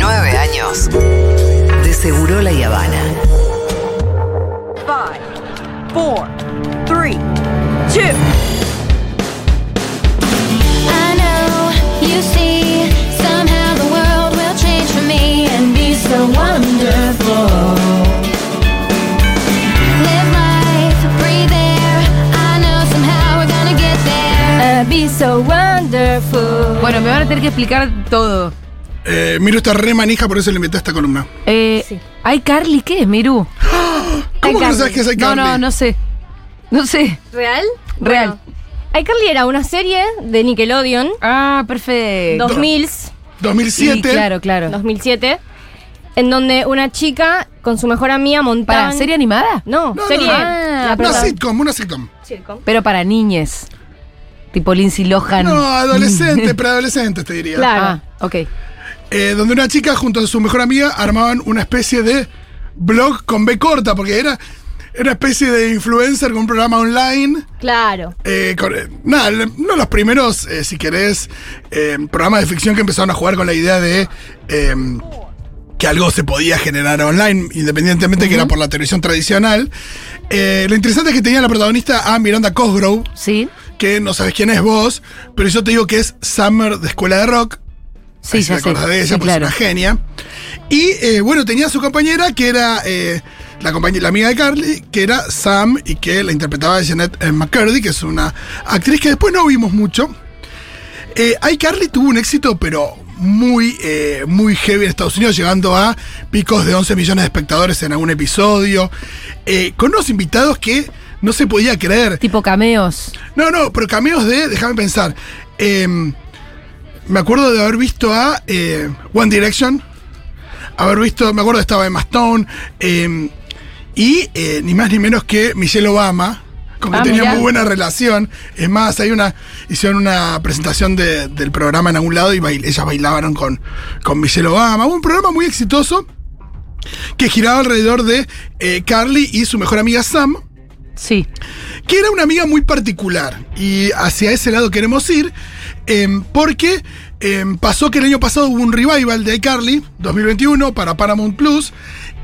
Nueve años de Seguro La Habana. Five, four, three, two. I know you see somehow the world will change for me and be so wonderful. Live life, breathe air. I know somehow we're gonna get there. Uh, be so wonderful. Bueno, me van a tener que explicar todo. Eh, Miru está re manija, por eso le invité a esta columna. Eh, ¿Hay Carly qué es, Miru? ¿Cómo que no sabes qué es No, iCarly? no, no sé. No sé. ¿Real? Real. Bueno, iCarly era una serie de Nickelodeon, Ah, perfecto. 2000, 2007. Sí, claro, claro. 2007, en donde una chica con su mejor amiga montaban... ¿Para serie animada? No, No, serie... no, no. Ah, Una sitcom, una sitcom. sitcom. Pero para niñes. Tipo Lindsay Lohan. No, adolescente, preadolescente, te diría. Claro. Ah, ok. Eh, donde una chica junto a su mejor amiga armaban una especie de blog con B corta, porque era era una especie de influencer con un programa online. Claro. Eh, con- eh, nada, uno de los primeros, eh, si querés, programas de ficción que empezaron a jugar con la idea de eh, que algo se podía generar online, independientemente que era por la televisión tradicional. Lo interesante es que tenía la protagonista a Miranda Cosgrove, ¿Sí? que no sabes quién es vos, pero yo te digo que es Summer de Escuela de Rock. Sí, Ahí ya te sé. de ella, Sí, pues claro. es una genia. Y eh, bueno, tenía a su compañera que era eh, la, compañera, la amiga de Carly, que era Sam y que la interpretaba Jeanette eh, McCurdy, que es una actriz que después no vimos mucho. Eh, iCarly tuvo un éxito, pero muy, eh, muy heavy en Estados Unidos, llegando a picos de 11 millones de espectadores en algún episodio, eh, con unos invitados que no se podía creer. Tipo cameos. No, no, pero cameos de, déjame pensar. eh, me acuerdo de haber visto a eh, One Direction. Haber visto, me acuerdo que estaba Emma Stone. eh, y eh, ni más ni menos que Michelle Obama. Con que Ah, tenía mirá. muy buena relación. Es más, hay una. Hicieron una presentación de- del programa en algún lado y bail- ellas bailaban con, con Michelle Obama. Un programa muy exitoso que giraba alrededor de Carly y su mejor amiga Sam Sí. que era una amiga muy particular. Y hacia ese lado queremos ir, em, porque em, pasó que el año pasado hubo un revival de iCarly, 2021, para Paramount Plus,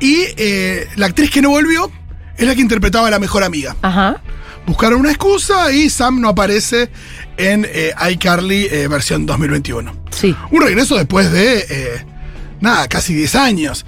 y eh, la actriz que no volvió es la que interpretaba a la mejor amiga. Ajá. Buscaron una excusa y Sam no aparece en eh, iCarly eh, versión 2021. Sí. Un regreso después de, nada, casi 10 años.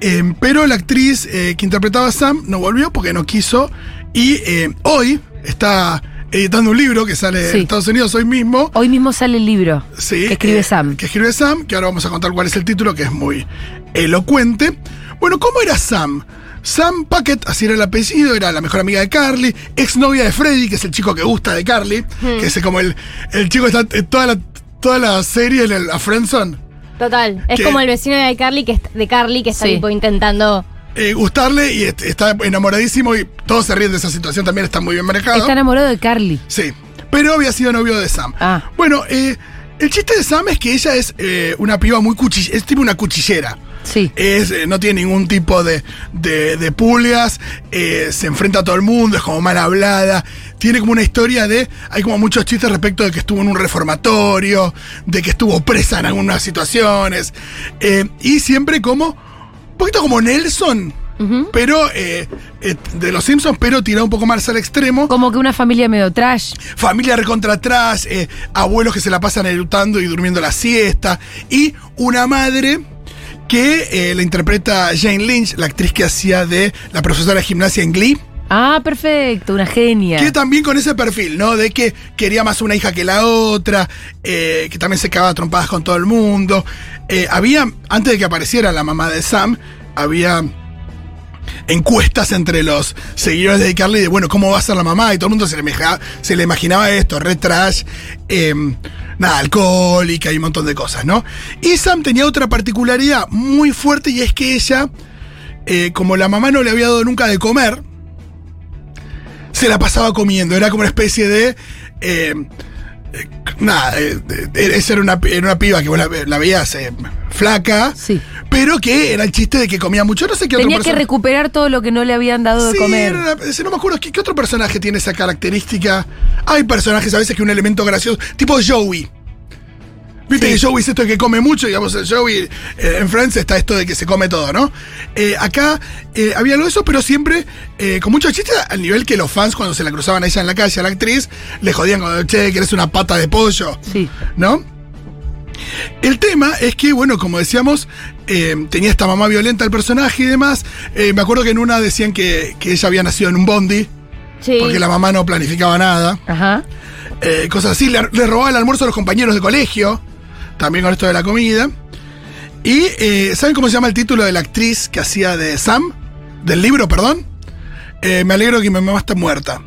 Eh, pero la actriz que interpretaba a Sam no volvió porque no quiso. Y hoy está editando un libro que sale Sí. en Estados Unidos hoy mismo. Hoy mismo sale el libro Sí, que escribe eh, Sam. Que escribe Sam, que ahora vamos a contar cuál es el título, que es muy elocuente. Bueno, ¿cómo era Sam? Sam Puckett, así era el apellido, era la mejor amiga de Carly, exnovia de Freddy, que es el chico que gusta de Carly, que es como el, el chico que está en toda la, toda la serie, en el- la Friendzone. Total. Es como el vecino de iCarly que, de Carly que está Sí. tipo intentando... eh, gustarle y est- está enamoradísimo y todos se ríen de esa situación, también está muy bien manejado. Está enamorado de Carly. Sí, pero había sido novio de Sam. Ah. Bueno, eh, el chiste de Sam es que ella es eh, una piba muy cuchillera, es tipo una cuchillera. Sí. Es, no tiene ningún tipo de, de, de pulgas, se enfrenta a todo el mundo, es como mal hablada. Tiene como una historia de. Hay como muchos chistes respecto de que estuvo en un reformatorio, de que estuvo presa en algunas situaciones. y siempre como. Un poquito como Nelson, pero. eh, eh, de los Simpsons, pero tirado un poco más al extremo. Como que una familia medio trash. Familia recontra atrás, eh, abuelos que se la pasan eructando y durmiendo la siesta. Y una madre que eh, la interpreta Jane Lynch, la actriz que hacía de la profesora de gimnasia en Glee. Ah, perfecto, una genia. Que también con ese perfil, ¿no? De que quería más una hija que la otra, eh, que también se cagaba trompadas con todo el mundo. Eh, había, antes de que apareciera la mamá de Sam, había encuestas entre los seguidores de Carly de, bueno, ¿cómo va a ser la mamá? Y todo el mundo se le, se le imaginaba esto, re trash, eh, nada, alcohólica y un montón de cosas, ¿no? Y Sam tenía otra particularidad muy fuerte y es que ella, eh, como la mamá no le había dado nunca de comer, se la pasaba comiendo. Era como una especie de. eh, nada, eh, eh, esa era una, era una piba que vos la, la veías eh, flaca, Sí. pero que era el chiste de que comía mucho. No sé qué Tenía otro que recuperar todo lo que no le habían dado de comer. era una- no me acuerdo ¿qué, qué otro personaje tiene esa característica. Hay personajes a veces que un elemento gracioso, tipo Joey. Viste Sí. que Joey es esto de que come mucho, digamos, el Joey eh, en Friends está esto de que se come todo, ¿no? Eh, acá eh, había algo de eso, pero siempre con mucho chiste, al nivel que los fans cuando se la cruzaban a ella en la calle, a la actriz, le jodían con, che, que eres una pata de pollo, Sí. ¿no? El tema es que, bueno, como decíamos, eh, tenía esta mamá violenta el personaje y demás. Eh, me acuerdo que en una decían que, que ella había nacido en un bondi, Sí. porque la mamá no planificaba nada. Ajá. Eh, cosas así. Le, le robaba el almuerzo a los compañeros de colegio, también con esto de la comida. Y, eh, ¿saben cómo se llama el título de la actriz que hacía de Sam? Del libro, perdón. Eh, me alegro que mi mamá está muerta.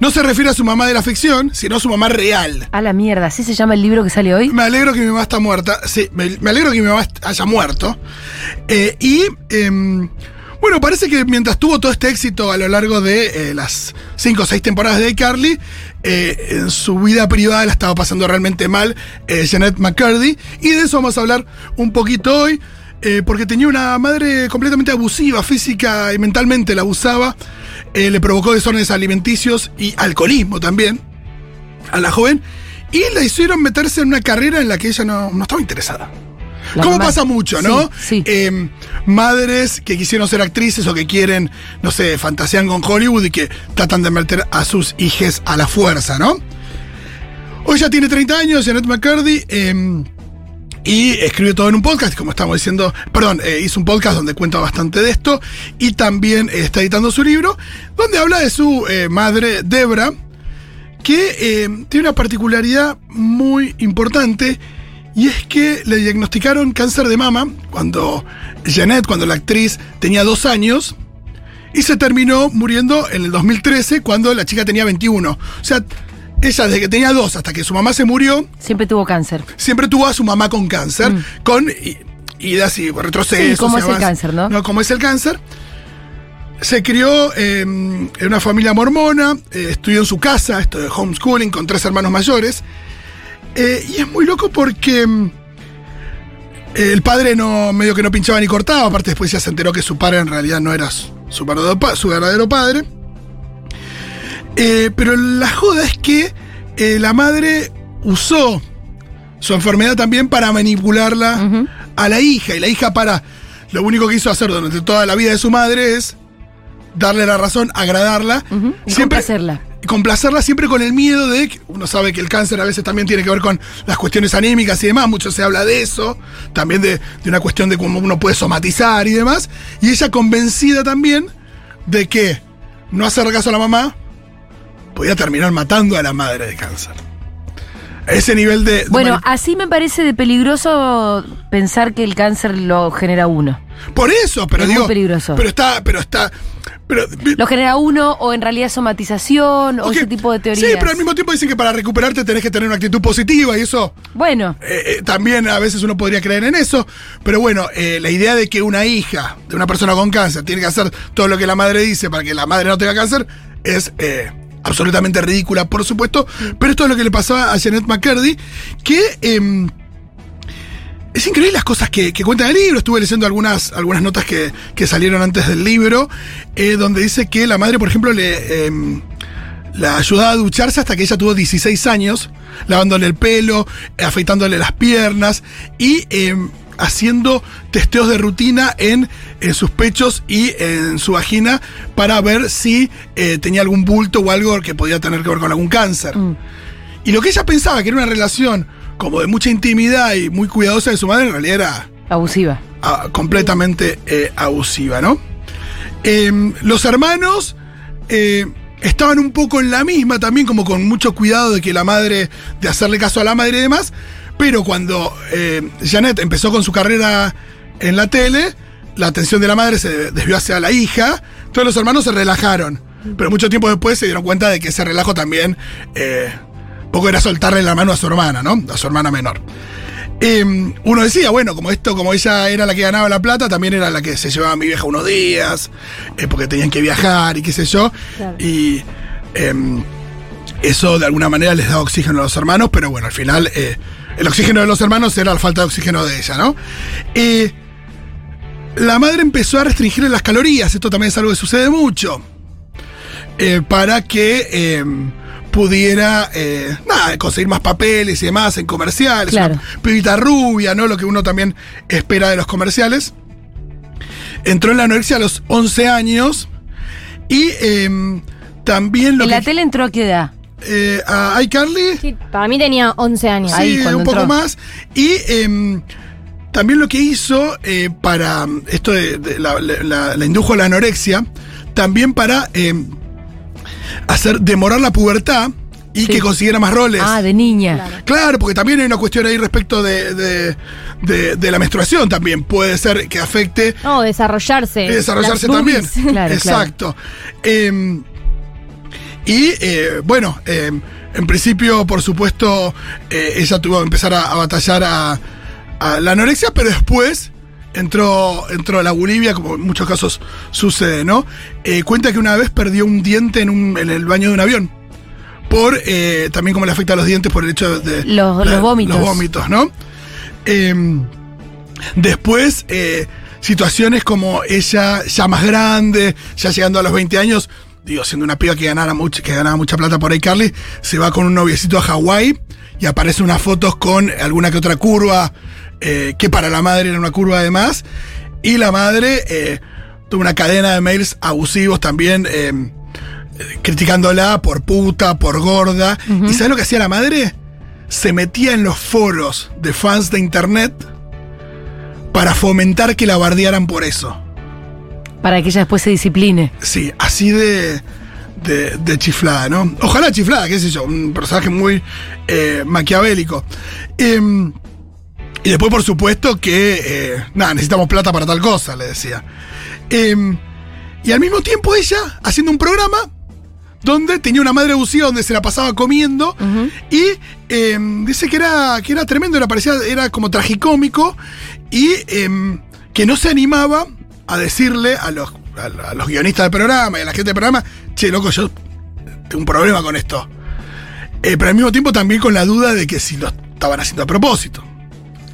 No se refiere a su mamá de la ficción, sino a su mamá real. A la mierda, ¿así se llama el libro que sale hoy? Me alegro que mi mamá está muerta. Sí, me, me alegro que mi mamá haya muerto. Eh, y em, bueno, parece que mientras tuvo todo este éxito a lo largo de eh, las cinco o seis temporadas de Carly, en su vida privada la estaba pasando realmente mal eh, Jeanette McCurdy. Y de eso vamos a hablar un poquito hoy. eh, porque tenía una madre completamente abusiva, física y mentalmente la abusaba. eh, le provocó desórdenes alimenticios y alcoholismo también a la joven y la hicieron meterse en una carrera en la que ella no, no estaba interesada. Como pasa mucho, ¿no? Sí, sí. Eh, madres que quisieron ser actrices o que quieren, no sé, fantasean con Hollywood y que tratan de meter a sus hijes a la fuerza, ¿no? Hoy ya tiene 30 años, Janet McCurdy, eh, y escribe todo en un podcast, como estamos diciendo, perdón, eh, hizo un podcast donde cuenta bastante de esto, y también eh, está editando su libro, donde habla de su eh, madre, Debra, que eh, tiene una particularidad muy importante y es que le diagnosticaron cáncer de mama cuando Janet, cuando la actriz tenía dos años y se terminó muriendo en el 2013 cuando la chica tenía 21. O sea, ella desde que tenía dos hasta que su mamá se murió, Siempre tuvo cáncer. siempre tuvo a su mamá con cáncer, con i- idas y retrocesos. Sí, cómo es el cáncer, ¿no? como es el cáncer. Se crió eh, en una familia mormona, eh, estudió en su casa, esto de homeschooling, con tres hermanos mayores. Eh, y es muy loco porque mm, el padre no medio que no pinchaba ni cortaba, aparte después ya se enteró que su padre en realidad no era su, su verdadero, pa- su verdadero padre. Eh, pero la joda es que eh, la madre usó su enfermedad también para manipularla a la hija. Y la hija para... Lo único que hizo hacer durante toda la vida de su madre es darle la razón, agradarla. Ujú, y complacerla. Complacerla siempre con el miedo de que uno sabe que el cáncer a veces también tiene que ver con las cuestiones anímicas y demás, mucho se habla de eso, también de, de una cuestión de cómo uno puede somatizar y demás, y ella convencida también de que no hacer caso a la mamá podía terminar matando a la madre de cáncer. Ese nivel de... de Bueno, así me parece de peligroso pensar que el cáncer lo genera uno. por eso, pero es muy digo... peligroso. Pero está, pero está... Pero, Lo genera uno o en realidad somatización o ese tipo de teorías. Sí, pero al mismo tiempo dicen que para recuperarte tenés que tener una actitud positiva y eso Bueno, eh, eh, también a veces uno podría creer en eso. Pero bueno, eh, la idea de que una hija de una persona con cáncer tiene que hacer todo lo que la madre dice para que la madre no tenga cáncer es absolutamente ridícula, por supuesto. Pero esto es lo que le pasaba a Janet McCurdy, que... em, es increíble las cosas que, que cuenta en el libro. Estuve leyendo algunas, algunas notas que, que salieron antes del libro, eh, donde dice que la madre, por ejemplo, le em, la ayudaba a ducharse hasta que ella tuvo 16 años, lavándole el pelo, eh, afeitándole las piernas y em, haciendo testeos de rutina en, en sus pechos y en su vagina para ver si eh, tenía algún bulto o algo que podía tener que ver con algún cáncer. Y lo que ella pensaba que era una relación como de mucha intimidad y muy cuidadosa de su madre, en realidad era abusiva. ah, completamente eh, abusiva, ¿no? Em, los hermanos eh, estaban un poco en la misma también, como con mucho cuidado de que la madre, de hacerle caso a la madre y demás, pero cuando eh, Janet empezó con su carrera en la tele, la atención de la madre se desvió hacia la hija, todos los hermanos se relajaron, pero mucho tiempo después se dieron cuenta de que ese relajo también eh, poco era soltarle la mano a su hermana, ¿no? A su hermana menor. Eh, uno decía, bueno, como esto, como ella era la que ganaba la plata, también era la que se llevaba a mi vieja unos días, eh, porque tenían que viajar y qué sé yo. Y em, eso de alguna manera les da oxígeno a los hermanos, pero bueno, al final eh, el oxígeno de los hermanos era la falta de oxígeno de ella, ¿no? Eh, la madre empezó a restringirle las calorías, esto también es algo que sucede mucho, eh, para que pudiera eh, nada, conseguir más papeles y demás en comerciales. Claro. Una pibita rubia, ¿no? Lo que uno también espera de los comerciales. Entró en la anorexia a los 11 años y em, también lo ¿En que... la tele entró a qué edad? Eh, a iCarly... Sí, para mí tenía 11 años. Ahí, Sí, cuando un poco entró. más. Y em, también lo que hizo eh, para mm, esto de, de la, la- la indujo a la anorexia, también para em, hacer demorar la pubertad y Sí. que consiguiera más roles. Ah, de niña. Claro, porque también hay una cuestión ahí respecto de, de- de- de la menstruación también. Puede ser que afecte No, desarrollarse. desarrollarse también. Claro, Exacto. Em, y eh, bueno, em, en principio, por supuesto, eh, ella tuvo que empezar a, a batallar a, a la anorexia, pero después entró, entró la bulimia, como en muchos casos sucede, ¿no? Eh, cuenta que una vez perdió un diente en, un- en el baño de un avión. Por eh, también como le afecta a los dientes por el hecho de Los- los vómitos. Los vómitos, ¿no? Em, Después, eh, situaciones como ella ya más grande, ya llegando a los 20 años, digo, siendo una piba que ganaba, mucho, que ganaba mucha plata por ahí, Carly, se va con un noviecito a Hawái y aparece unas fotos con alguna que otra curva, eh, que para la madre era una curva además, y la madre eh, tuvo una cadena de mails abusivos también. eh, eh, criticándola por puta, por gorda. ¿Y sabes lo que hacía la madre? Se metía en los foros de fans de internet para fomentar que la bardearan por eso. Para que ella después se discipline. Sí, así de, de, de chiflada, ¿no? Ojalá chiflada, qué sé yo, un personaje muy eh, maquiavélico. Em, y después, por supuesto, que, eh, nada, necesitamos plata para tal cosa, le decía. Em, y al mismo tiempo ella haciendo un programa donde tenía una madre abusiva donde se la pasaba comiendo y em, dice que era, que era tremendo, era, parecía, era como tragicómico y que no se animaba a decirle a los, a, a los guionistas del programa y a la gente del programa, che, loco, yo tengo un problema con esto. Eh, pero al mismo tiempo también con la duda de que si lo estaban haciendo a propósito.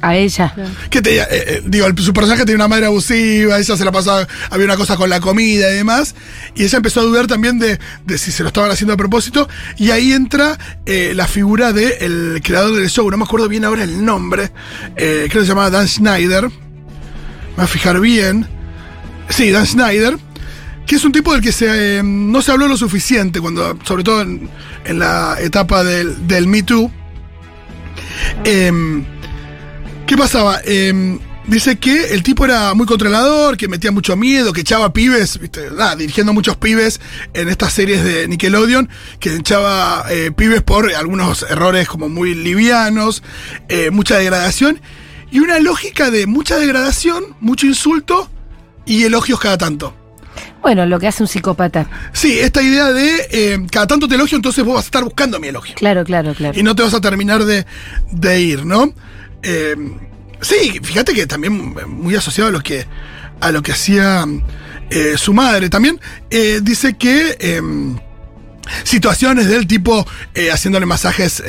A ella. Que te, eh, eh, digo, el- su personaje tenía una madre abusiva, ella se la pasaba, había una cosa con la comida y demás, y ella empezó a dudar también de, de si se lo estaban haciendo a propósito, y ahí entra eh, la figura del creador del show, no me acuerdo bien ahora el nombre, eh, creo que se llamaba Dan Schneider, me voy a fijar bien, sí, Dan Schneider, que es un tipo del que se, eh, no se habló lo suficiente, cuando, sobre todo en, en la etapa del, del Me Too. Em, ¿Qué pasaba? Em, dice que el tipo era muy controlador, que metía mucho miedo, que echaba pibes, dirigiendo muchos pibes en estas series de Nickelodeon, que echaba eh, pibes por algunos errores como muy livianos, eh, mucha degradación, y una lógica de mucha degradación, mucho insulto y elogios cada tanto. Bueno, lo que hace un psicópata. Sí, esta idea de eh, cada tanto te elogio, entonces vos vas a estar buscando mi elogio Claro, claro, claro. y no te vas a terminar de, de ir, ¿no? Eh, sí, fíjate que también muy asociado a lo que, a lo que hacía eh, su madre. También eh, dice que eh, situaciones del tipo eh, haciéndole masajes.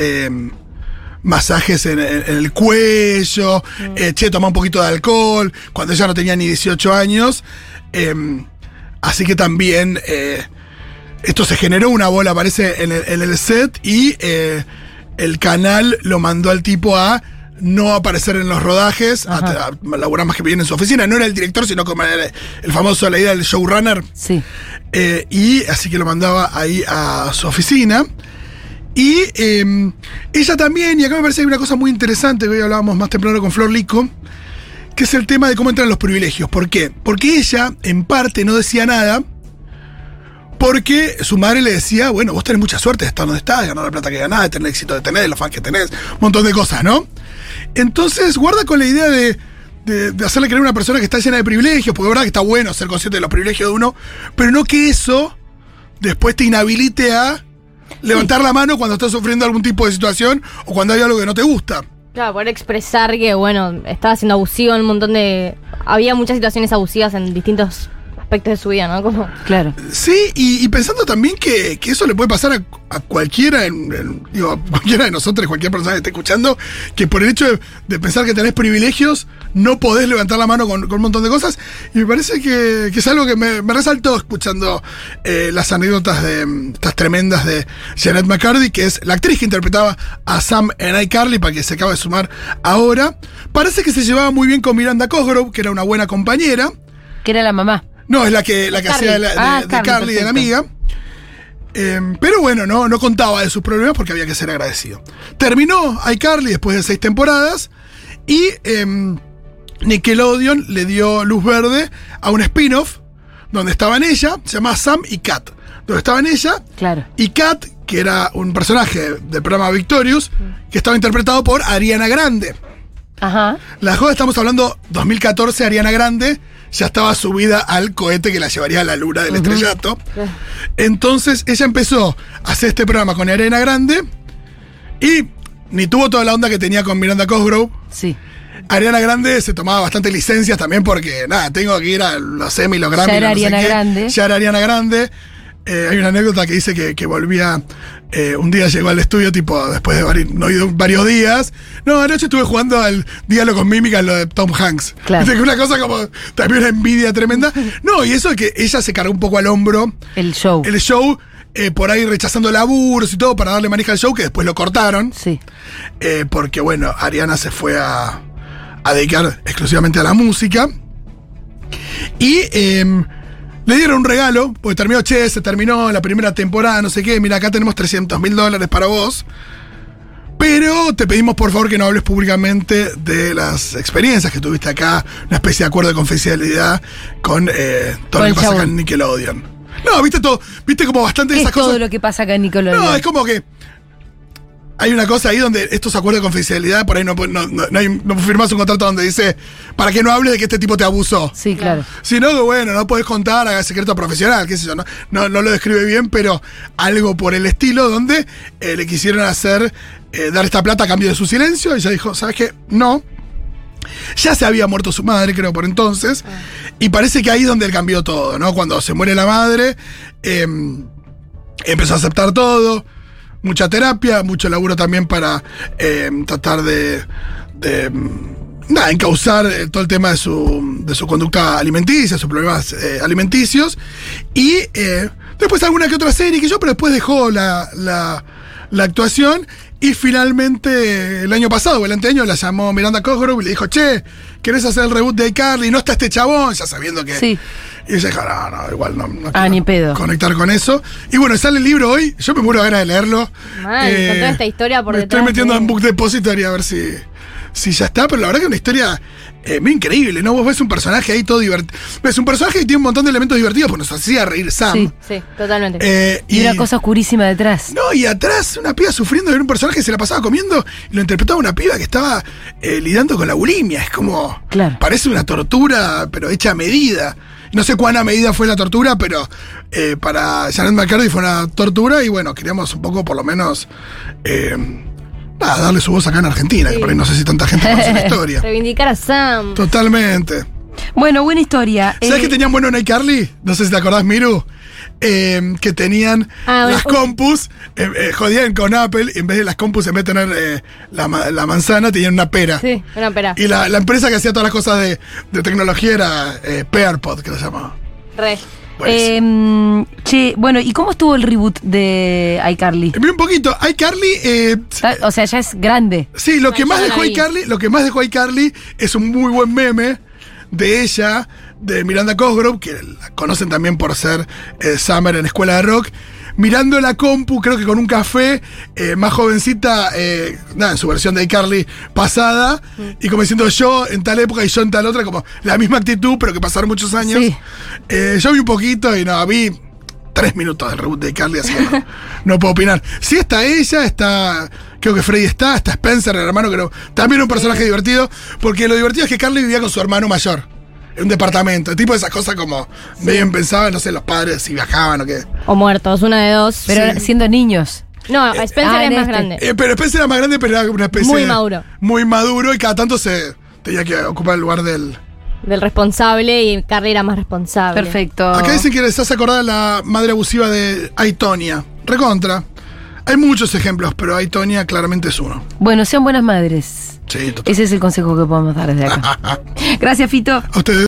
Masajes en, en- en el cuello, eh, che, toma un poquito de alcohol, cuando ella no tenía ni 18 años. eh, así que también eh, esto se generó una bola, parece, en el, en el set y eh, el canal lo mandó al tipo a no aparecer en los rodajes, a, a laburar más que bien en su oficina. No era el director, sino como era el famoso, la idea del showrunner. Sí. Eh, y así que lo mandaba ahí a su oficina. Y eh, ella también, y acá me parece que hay una cosa muy interesante, que hoy hablábamos más temprano con Flor Lico, que es el tema de cómo entran los privilegios. ¿Por qué? Porque ella, en parte, no decía nada, porque su madre le decía, bueno, vos tenés mucha suerte de estar donde estás, de ganar la plata que ganás, de tener el éxito de tener, los fans que tenés, un montón de cosas, ¿no? Entonces, guarda con la idea de, de- de hacerle creer a una persona que está llena de privilegios, porque es verdad que está bueno ser consciente de los privilegios de uno, pero no que eso después te inhabilite a levantar la mano cuando estás sufriendo algún tipo de situación o cuando hay algo que no te gusta. Claro, poder expresar que, bueno, estaba siendo abusivo en un montón de. Había muchas situaciones abusivas en distintos aspectos de su vida, ¿no? Como, Claro. Sí, y, y pensando también que, que eso le puede pasar a, a cualquiera, en- en- digo, a cualquiera de nosotros, cualquier persona que esté escuchando, que por el hecho de, de pensar que tenés privilegios, no podés levantar la mano con, con un montón de cosas. Y me parece que, que es algo que me, me resaltó escuchando eh, las anécdotas de estas tremendas de Janet McCarthy, que es la actriz que interpretaba a Sam en iCarly, para que se acaba de sumar ahora. Parece que se llevaba muy bien con Miranda Cosgrove, que era una buena compañera. Que era la mamá. No, es la que, la que Carly. hacía de, la- de- Ah, de Carly, Carly, de la amiga. Eh, pero bueno, no, no contaba de sus problemas porque había que ser agradecido. Terminó iCarly después de seis temporadas y em, Nickelodeon le dio luz verde a un spin-off donde estaban ella, se llama Sam y Kat. Donde estaban ella Claro. y Kat, que era un personaje del programa Victorious, que estaba interpretado por Ariana Grande. Ajá. La joda, estamos hablando 2014, Ariana Grande ya estaba subida al cohete que la llevaría a la luna del estrellato. Entonces ella empezó a hacer este programa con Ariana Grande y ni tuvo toda la onda que tenía con Miranda Cosgrove. Sí. Ariana Grande se tomaba bastante licencias también porque, nada, tengo que ir a los Emmy, los Grammy. Ya era no Ariana. Grande. Ya era Ariana Grande. Eh, hay una anécdota que dice que, que volvía, eh, un día llegó al estudio, tipo, después de no ido varios días. No, anoche estuve jugando al diálogo con mímica, lo de Tom Hanks. Claro. Una cosa como, también una envidia tremenda. No, y eso de que ella se cargó un poco al hombro El show. el show, eh, por ahí rechazando laburos y todo para darle manija al show, que después lo cortaron. Sí. Porque bueno, Ariana se fue a, a dedicar exclusivamente a la música. Y em, le dieron un regalo, porque terminó, che, se terminó la primera temporada, no sé qué, mira, acá tenemos 300 mil dólares para vos. Pero te pedimos por favor que no hables públicamente de las experiencias que tuviste acá, una especie de acuerdo de confidencialidad con eh, todo lo que pasa acá en Nickelodeon. No, viste todo, viste como bastante de ¿Qué es esas todo cosas. lo que pasa acá en Nickelodeon? No, es como que hay una cosa ahí donde estos acuerdos de confidencialidad, por ahí no, no, no, no, hay- no firmas un contrato donde dice para que no hables de que este tipo te abusó. Sí, claro. Sino que bueno, no podés contar, haga secreto profesional, qué sé yo, no, no, lo describe bien, pero algo por el estilo donde eh, le quisieron hacer, eh, dar esta plata a cambio de su silencio, y ella dijo, ¿sabes qué? No. Ya se había muerto su madre, creo, por entonces, y parece que ahí es donde él cambió todo, ¿no? Cuando se muere la madre, em, empezó a aceptar todo, mucha terapia, mucho laburo también para eh, tratar de, de, nada, encauzar eh, todo el tema de su, de su conducta alimenticia, sus problemas eh, alimenticios. Y eh, después alguna que otra serie que yo, pero después dejó la, la actuación. Y finalmente, el año pasado, o el anteaño, la llamó Miranda Cosgrove y le dijo, che, ¿querés hacer el reboot de iCarly? No está este chabón, ya sabiendo que... Sí. Y ella dijo, no, no, igual no. no Ah, quiero ni pedo. Conectar con eso. Y bueno, sale el libro hoy. Yo me muero de ganas de leerlo. Mal, con toda esta historia por me detrás Estoy metiendo de- en Book Depository a ver si, si ya está. Pero la verdad que es una historia eh, muy increíble, ¿no? Vos ves un personaje ahí todo divertido. Ves un personaje que tiene un montón de elementos divertidos, pues nos hacía reír Sam. Sí. Sí, totalmente. Eh, Y una cosa oscurísima detrás. no, y atrás una piba sufriendo de un personaje que se la pasaba comiendo y lo interpretaba una piba que estaba eh, lidiando con la bulimia. Es como. Claro. Parece una tortura, pero hecha a medida. No sé cuán a medida fue la tortura, pero eh, para Janet McCarthy fue una tortura y bueno, queríamos un poco por lo menos. Nada, darle su voz acá en Argentina, que por ahí no sé si tanta gente conoce la historia. Reivindicar a Sam. Totalmente. Bueno, buena historia. ¿Sabes Eh, que tenían bueno en iCarly? No sé si te acordás, Miru. Eh, que tenían Ah, las compus, eh, eh, jodían con Apple, y en vez de las compus, en vez de tener eh, la, la manzana, tenían una pera. Sí, una pera. Y la, la empresa que hacía todas las cosas de, de tecnología era eh, Pearpod, que lo llamaba. Re. Eh, che, bueno, ¿y cómo estuvo el reboot de iCarly? Vi un poquito, iCarly, eh, Ah, O sea, ya es grande. sí, lo No, que más dejó iCarly, lo que más dejó iCarly es un muy buen meme de ella, de Miranda Cosgrove, que la conocen también por ser eh, Summer en Escuela de Rock, mirando la compu, creo que con un café, eh, más jovencita, eh, nada, en su versión de iCarly pasada, y como diciendo yo en tal época y yo en tal otra, como la misma actitud, pero que pasaron muchos años. Sí. Eh, yo vi un poquito y no, vi tres minutos del reboot de iCarly, así que no, no puedo opinar. Sí está ella, está. Creo que Freddy está, está Spencer, el hermano, no- también un personaje divertido, porque lo divertido es que Carly vivía con su hermano mayor un departamento. El tipo de esas cosas como bien pensaban, no sé, los padres si viajaban o qué. O muertos, una de dos. Pero siendo niños. No, eh, Spencer ah, este. eh, ah, es más grande. Pero Spencer era más grande, pero era una especie. Muy maduro. Muy maduro y cada tanto se tenía que ocupar el lugar del. Del responsable y Carly era más responsable. Perfecto. Acá dicen que les hace acordar a la madre abusiva de Aitonia. Recontra. Hay muchos ejemplos, pero Aitonia claramente es uno. Bueno, sean buenas madres. Sí, total. Ese es el consejo que podemos dar desde acá. Gracias, Fito. A ustedes.